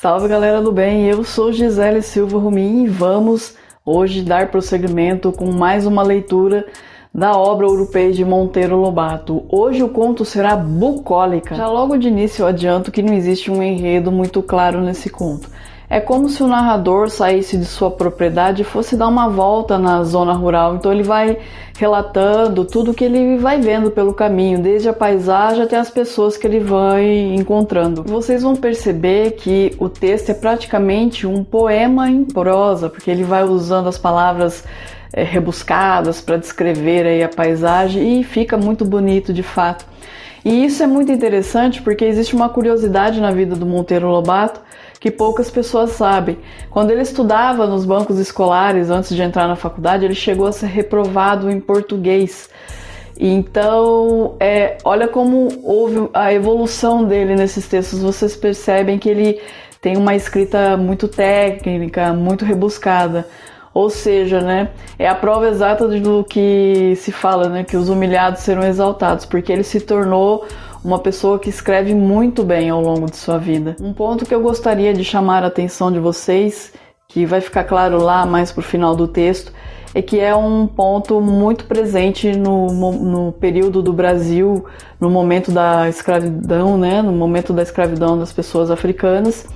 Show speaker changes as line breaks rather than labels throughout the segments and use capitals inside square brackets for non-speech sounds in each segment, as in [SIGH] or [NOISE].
Salve galera do bem, eu sou Gisele Silva Rumin e vamos hoje dar prosseguimento com mais uma leitura da obra europeia de Monteiro Lobato. Hoje o conto será bucólica. Já logo de início eu adianto que não existe um enredo muito claro nesse conto. É como se o narrador saísse de sua propriedade e fosse dar uma volta na zona rural. Então ele vai relatando tudo que ele vai vendo pelo caminho, desde a paisagem até as pessoas que ele vai encontrando. Vocês vão perceber que o texto é praticamente um poema em prosa, porque ele vai usando as palavras é, rebuscadas para descrever aí a paisagem e fica muito bonito de fato. E isso é muito interessante porque existe uma curiosidade na vida do Monteiro Lobato que poucas pessoas sabem. Quando ele estudava nos bancos escolares antes de entrar na faculdade, ele chegou a ser reprovado em português. Então, é, olha como houve a evolução dele nesses textos. Vocês percebem que ele tem uma escrita muito técnica, muito rebuscada. Ou seja, né, é a prova exata do que se fala, né, que os humilhados serão exaltados, porque ele se tornou uma pessoa que escreve muito bem ao longo de sua vida. Um ponto que eu gostaria de chamar a atenção de vocês, que vai ficar claro lá mais pro final do texto, é que é um ponto muito presente no, no período do Brasil, no momento da escravidão, né, no momento da escravidão das pessoas africanas,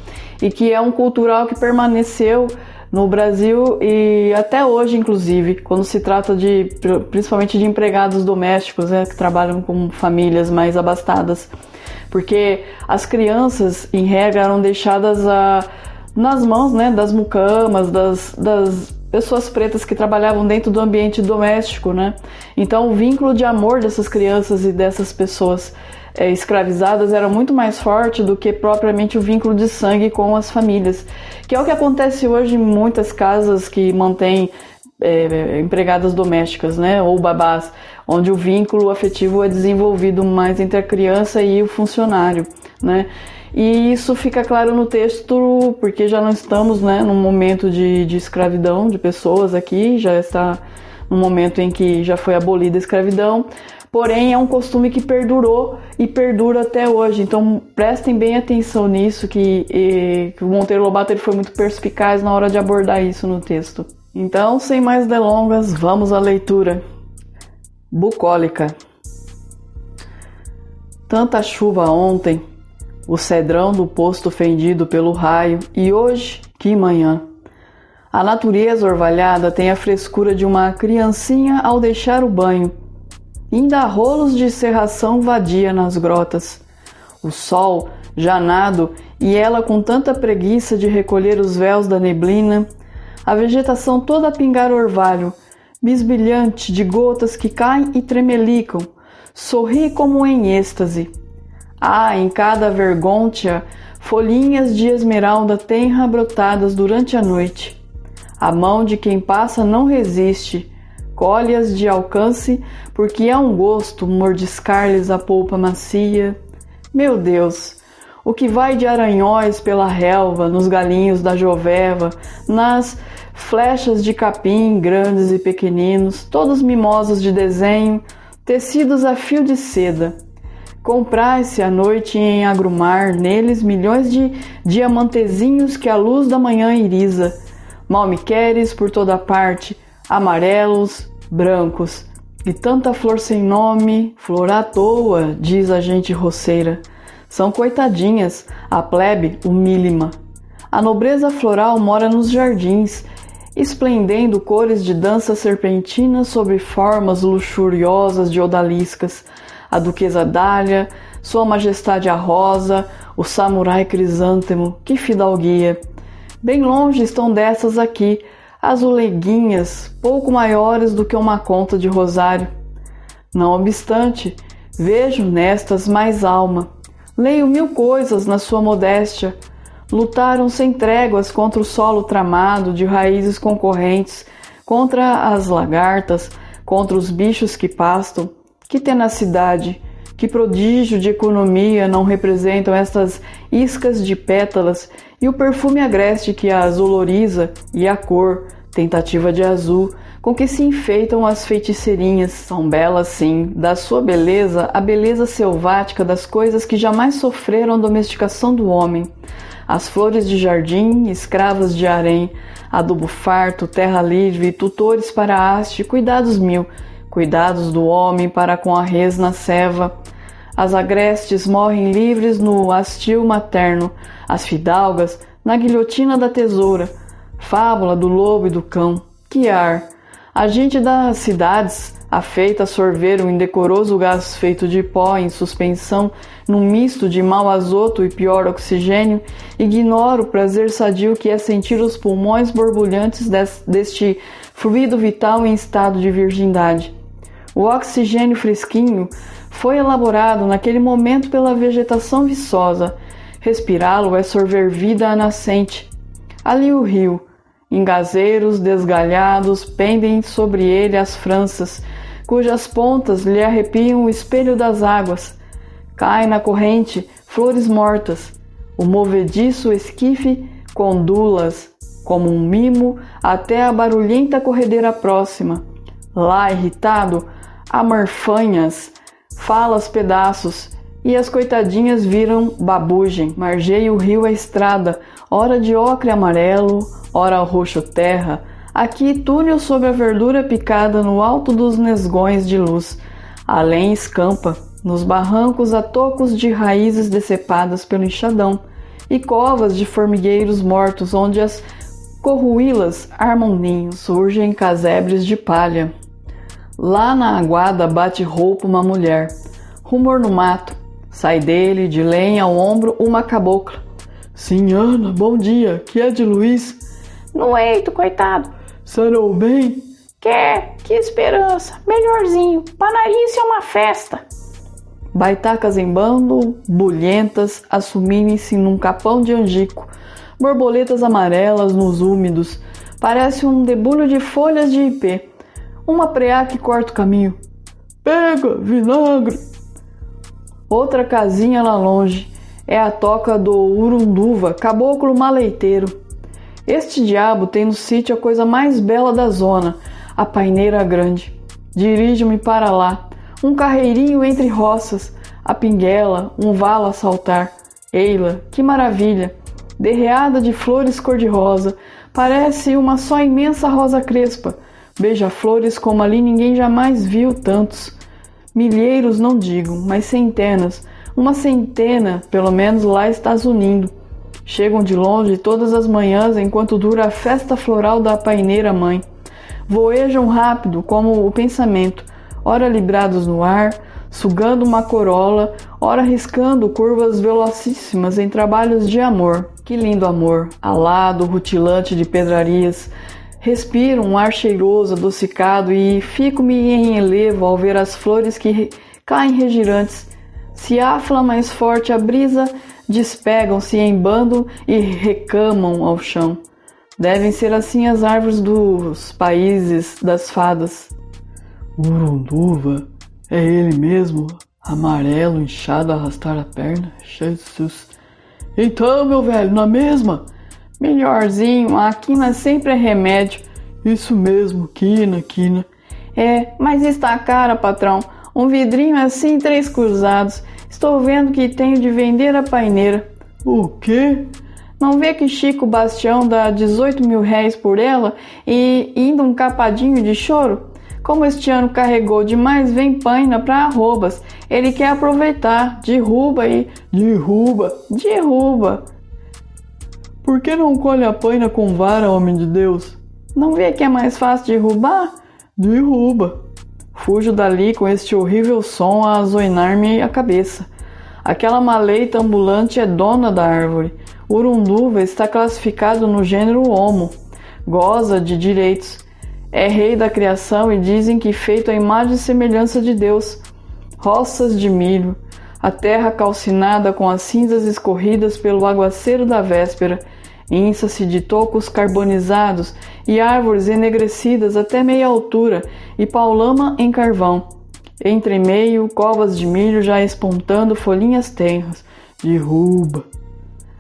e que é um cultural que permaneceu no Brasil e até hoje, inclusive, quando se trata de principalmente de empregados domésticos né, que trabalham com famílias mais abastadas, porque as crianças, em regra, eram deixadas a, nas mãos né, das mucamas, das, das pessoas pretas que trabalhavam dentro do ambiente doméstico, né? Então, o vínculo de amor dessas crianças e dessas pessoas é, escravizadas era muito mais forte do que propriamente o vínculo de sangue com as famílias, que é o que acontece hoje em muitas casas que mantêm é, empregadas domésticas, né, ou babás, onde o vínculo afetivo é desenvolvido mais entre a criança e o funcionário, né. E isso fica claro no texto porque já não estamos, né, num momento de, de escravidão de pessoas aqui, já está no momento em que já foi abolida a escravidão, porém é um costume que perdurou e perdura até hoje. Então prestem bem atenção nisso, que, e, que o Monteiro Lobato ele foi muito perspicaz na hora de abordar isso no texto. Então, sem mais delongas, vamos à leitura. Bucólica. Tanta chuva ontem, o cedrão do posto fendido pelo raio, e hoje, que manhã. A natureza orvalhada tem a frescura de uma criancinha ao deixar o banho Ainda rolos de serração vadia nas grotas. O sol, janado, e ela com tanta preguiça de recolher os véus da neblina, a vegetação toda a pingar orvalho, bisbilhante de gotas que caem e tremelicam, sorri como em êxtase. Há em cada vergôntia folhinhas de esmeralda tenra brotadas durante a noite. A mão de quem passa não resiste, colhe-as de alcance, porque é um gosto mordiscar-lhes a polpa macia. Meu Deus, o que vai de aranhóis pela relva, nos galinhos da joveva, nas flechas de capim, grandes e pequeninos, todos mimosos de desenho, tecidos a fio de seda. Comprai-se à noite em agrumar neles milhões de diamantezinhos que a luz da manhã irisa. Mal me queres por toda parte, amarelos, brancos, e tanta flor sem nome, flor à toa, diz a gente roceira. São coitadinhas, a plebe humílima. A nobreza floral mora nos jardins, esplendendo cores de dança serpentina sobre formas luxuriosas de odaliscas. A duquesa Dália, sua majestade a rosa, o samurai crisântemo, que fidalguia. Bem longe estão dessas aqui, azuleguinhas pouco maiores do que uma conta de rosário. Não obstante, vejo nestas mais alma. Leio mil coisas na sua modéstia. Lutaram sem tréguas contra o solo tramado de raízes concorrentes, contra as lagartas, contra os bichos que pastam. Que tenacidade, que prodígio de economia não representam estas iscas de pétalas e o perfume agreste que as oloriza e a cor, tentativa de azul, com que se enfeitam as feiticeirinhas. São belas, sim, da sua beleza, a beleza selvática das coisas que jamais sofreram a domesticação do homem. as flores de jardim, escravas de harém, adubo farto, terra livre, tutores para a haste, cuidados mil, cuidados do homem para com a res na ceva. As agrestes morrem livres no hastil materno, as fidalgas na guilhotina da tesoura. Fábula do lobo e do cão. Que ar! A gente das cidades, afeita a sorver o indecoroso gás feito de pó em suspensão num misto de mau azoto e pior oxigênio, ignora o prazer sadio que é sentir os pulmões borbulhantes deste fluido vital em estado de virgindade. O oxigênio fresquinho foi elaborado naquele momento pela vegetação viçosa. Respirá-lo é sorver vida à nascente. Ali o rio, Engazeiros desgalhados pendem sobre ele as franças, cujas pontas lhe arrepiam o espelho das águas. Cai na corrente flores mortas. O movediço esquife condula-as como um mimo até a barulhenta corredeira próxima. Lá, irritado, amarfanhas, falas pedaços, e as coitadinhas viram babugem. Margeia o rio a estrada, ora de ocre amarelo, ora roxo terra, aqui túnel sobre a verdura picada no alto dos nesgões de luz, além escampa, nos barrancos a tocos de raízes decepadas pelo enxadão, e covas de formigueiros mortos onde as corruílas armam ninhos, surgem casebres de palha. Lá na aguada bate roupa uma mulher, rumor no mato, sai dele de lenha ao ombro uma cabocla. Sim, Ana, bom dia, que é de Luiz?
No eito, coitado.
Sarou bem?
Quer? Que esperança. Melhorzinho. Panarice é uma festa.
Baitacas em bando, bulhentas, assumirem-se num capão de angico. Borboletas amarelas nos úmidos. Parece um debulho de folhas de ipê. Uma preá que corta o caminho. Pega, vinagre. Outra casinha lá longe. É a toca do Urunduva, caboclo maleiteiro. Este diabo tem no sítio a coisa mais bela da zona, a paineira grande. Dirijo-me para lá, um carreirinho entre roças, a pinguela, um valo a saltar. Eila, que maravilha! Derreada de flores cor-de-rosa, parece uma só imensa rosa crespa. Beija-flores como ali ninguém jamais viu tantos. Milheiros não digo, mas centenas. Uma centena, pelo menos lá está zunindo. Chegam de longe todas as manhãs enquanto dura a festa floral da paineira mãe. Voejam rápido como o pensamento, ora librados no ar, sugando uma corola, ora riscando curvas velocíssimas em trabalhos de amor. Que lindo amor, alado, rutilante de pedrarias. Respiro um ar cheiroso, adocicado e fico-me em elevo ao ver as flores que caem regirantes. Se afla mais forte a brisa, despegam-se em bando e recamam ao chão. Devem ser assim as árvores dos países das fadas. Urunduva é ele mesmo, amarelo, inchado, arrastar a perna. Jesus. Então, meu velho, na mesma?
Melhorzinho, a quina sempre é remédio.
Isso mesmo, quina, quina.
É, mas está cara, patrão. Um vidrinho assim, três cruzados. Estou vendo que tenho de vender a paineira.
O quê?
Não vê que Chico Bastião dá 18 mil réis por ela e ainda um capadinho de choro? Como este ano carregou demais, vem paina para arrobas. Ele quer aproveitar, derruba e.
Derruba!
Derruba!
Por que não colhe a paina com vara, homem de Deus?
Não vê que é mais fácil derrubar?
Derruba! Fujo dali com este horrível som a azoinar-me a cabeça. Aquela maleita ambulante é dona da árvore. Urunduva está classificado no gênero Homo. Goza de direitos. É rei da criação e dizem que feito a imagem e semelhança de Deus. Roças de milho, a terra calcinada com as cinzas escorridas pelo aguaceiro da véspera, insa-se de tocos carbonizados e árvores enegrecidas até meia altura e paulama em carvão. Entre meio, covas de milho já espontando folhinhas tenras. Derruba.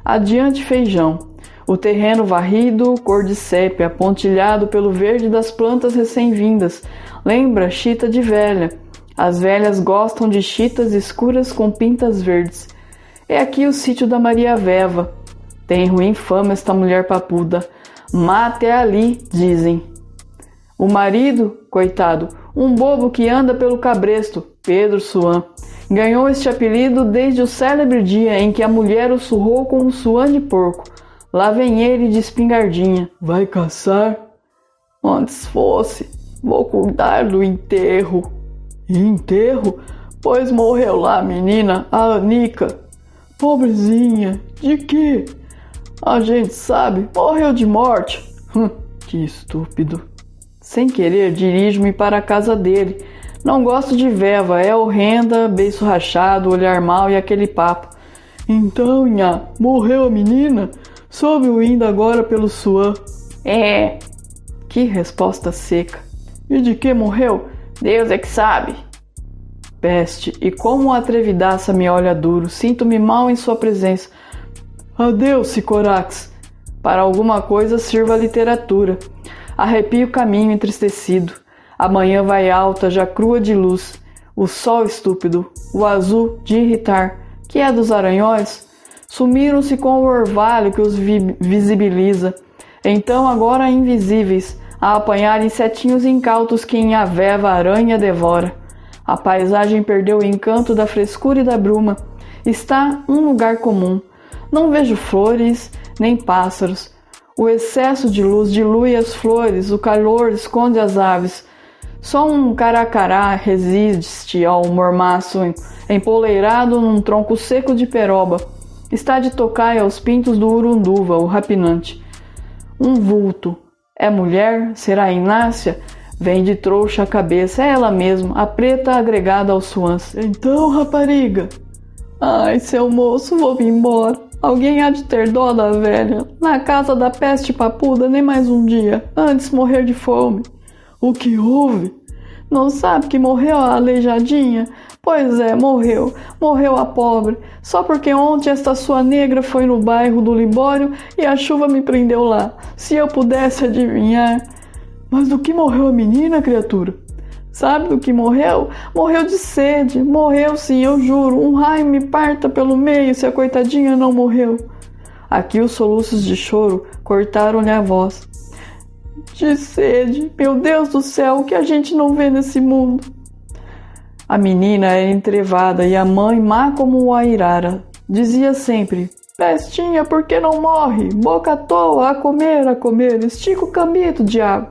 Adiante feijão. O terreno varrido, cor de sépia, pontilhado pelo verde das plantas recém-vindas. Lembra chita de velha. As velhas gostam de chitas escuras com pintas verdes. É aqui o sítio da Maria Veva. Tem ruim fama esta mulher papuda. Mate ali, dizem. O marido, coitado, um bobo que anda pelo cabresto, Pedro Suan, ganhou este apelido desde o célebre dia em que a mulher o surrou com um suan de porco. Lá vem ele de espingardinha. Vai caçar? Antes fosse. Vou cuidar do enterro. Enterro? Pois morreu lá a menina, a Anica. Pobrezinha. De quê? A gente sabe. Morreu de morte. Hum, que estúpido. Sem querer, dirijo-me para a casa dele. Não gosto de Veva, é horrenda, beiço rachado, olhar mal e aquele papo. Então, Nha, morreu a menina? Soube o indo agora pelo Suan.
É.
Que resposta seca. E de que morreu?
Deus é que sabe.
Peste, e como a atrevidaça me olha duro, sinto-me mal em sua presença. Adeus, Sicorax. Para alguma coisa sirva a literatura. Arrepio o caminho entristecido. A manhã vai alta, já crua de luz. O sol estúpido, o azul de irritar, que é dos aranhóis, sumiram-se com o orvalho que os vi visibiliza. Então, agora invisíveis, a apanhar insetinhos incautos que em aveva a aranha devora. A paisagem perdeu o encanto da frescura e da bruma. Está um lugar comum. Não vejo flores, nem pássaros. O excesso de luz dilui as flores, o calor esconde as aves. Só um caracará resiste ao mormaço empoleirado num tronco seco de peroba. Está de tocaia aos pintos do urunduva, o rapinante. Um vulto. É mulher? Será Inácia? Vem de trouxa a cabeça, é ela mesma, a preta agregada aos suãs. Então, rapariga. Ai, seu moço, vou vir embora. Alguém há de ter dó da velha. Na casa da peste papuda, nem mais um dia, antes morrer de fome. O que houve? Não sabe que morreu a aleijadinha? Pois é, morreu. Morreu a pobre. Só porque ontem esta sua negra foi no bairro do Libório e a chuva me prendeu lá. Se eu pudesse adivinhar. Mas do que morreu a menina, criatura? Sabe do que morreu? Morreu de sede. Morreu sim, eu juro. Um raio me parta pelo meio se a coitadinha não morreu. Aqui os soluços de choro cortaram-lhe a voz. De sede, meu Deus do céu, o que a gente não vê nesse mundo. A menina era entrevada e a mãe má como o airara. Dizia sempre: Pestinha, por que não morre? Boca à toa, a comer, a comer, estica o cambito, diabo.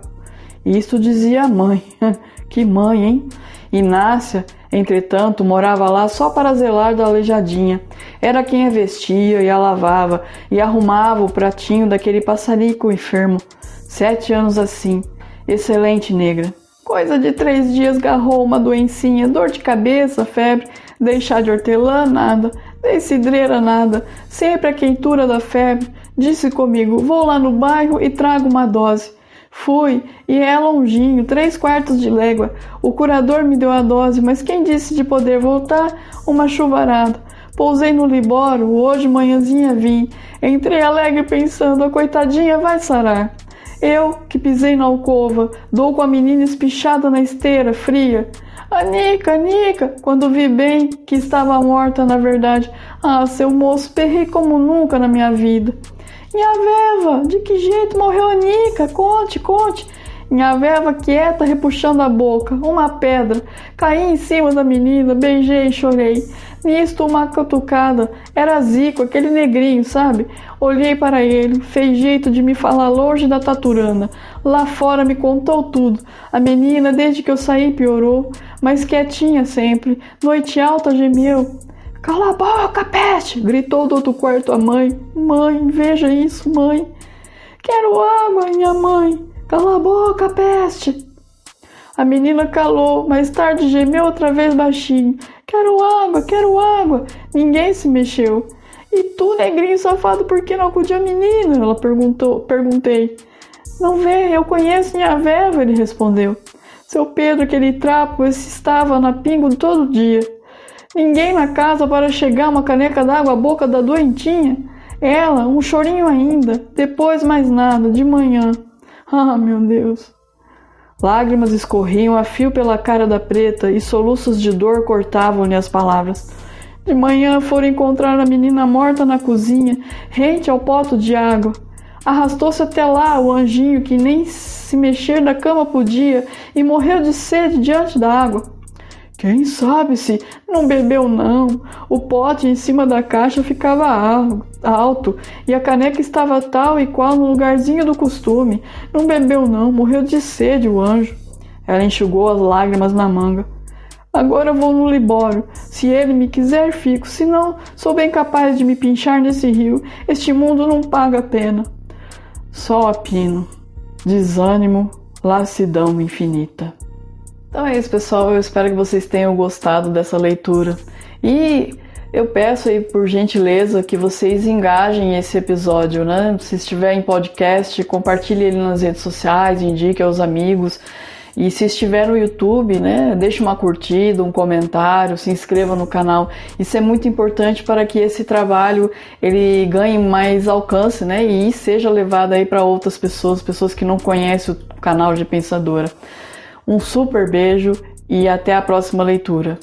Isso dizia a mãe. [LAUGHS] que mãe, hein? Inácia, entretanto, morava lá só para zelar da aleijadinha. Era quem a vestia e a lavava e arrumava o pratinho daquele passarico enfermo. Sete anos assim. Excelente negra. Coisa de três dias garrou uma doencinha, dor de cabeça, febre, deixar de hortelã, nada, nem cidreira, nada, sempre a quentura da febre. Disse comigo: vou lá no bairro e trago uma dose. Fui, e é longinho, três quartos de légua. O curador me deu a dose, mas quem disse de poder voltar? Uma chuvarada. Pousei no Liboro, hoje manhãzinha vim. Entrei alegre pensando, a coitadinha vai sarar. Eu, que pisei na alcova, dou com a menina espichada na esteira, fria. Anica, Anica, quando vi bem que estava morta, na verdade. Ah, seu moço, perrei como nunca na minha vida. Minha Veva, de que jeito morreu a Nica? Conte, conte. Minha Veva quieta, repuxando a boca, uma pedra. Caí em cima da menina, beijei e chorei. Nisto, uma cutucada. Era Zico, aquele negrinho, sabe? Olhei para ele, fez jeito de me falar longe da taturana. Lá fora me contou tudo. A menina, desde que eu saí, piorou, mas quietinha sempre. Noite alta gemeu. Cala a boca, peste! gritou do outro quarto a mãe. Mãe, veja isso, mãe. Quero água, minha mãe. Cala a boca, peste! A menina calou, mais tarde gemeu outra vez baixinho. Quero água, quero água. Ninguém se mexeu. E tu, negrinho safado, por que não acudiu a menina? Ela perguntou. Perguntei. Não vê, eu conheço minha Veva, ele respondeu. Seu Pedro, aquele trapo, esse estava na pingo todo dia. Ninguém na casa para chegar uma caneca d'água à boca da doentinha. Ela, um chorinho ainda. Depois mais nada, de manhã. [LAUGHS] Ah, meu Deus. Lágrimas escorriam a fio pela cara da preta e soluços de dor cortavam-lhe as palavras.
De manhã foram encontrar a menina morta na cozinha, rente ao poto de água. Arrastou-se até lá o anjinho que nem se mexer da cama podia e morreu de sede diante da água. Quem sabe se não bebeu não. O pote em cima da caixa ficava alto e a caneca estava tal e qual no lugarzinho do costume. Não bebeu não, morreu de sede o anjo. Ela enxugou as lágrimas na manga. Agora vou no Libório. Se ele me quiser, fico. Se não, sou bem capaz de me pinchar nesse rio. Este mundo não paga a pena. Só a pino. Desânimo, lassidão infinita. Então é isso, pessoal. Eu espero que vocês tenham gostado dessa leitura. E eu peço aí, por gentileza, que vocês engajem esse episódio, né? Se estiver em podcast, compartilhe ele nas redes sociais, indique aos amigos. E se estiver no YouTube, né, deixe uma curtida, um comentário, se inscreva no canal. Isso é muito importante para que esse trabalho ele ganhe mais alcance, né, e seja levado aí para outras pessoas, pessoas que não conhecem o canal de Pensadora. Um super beijo e até a próxima leitura.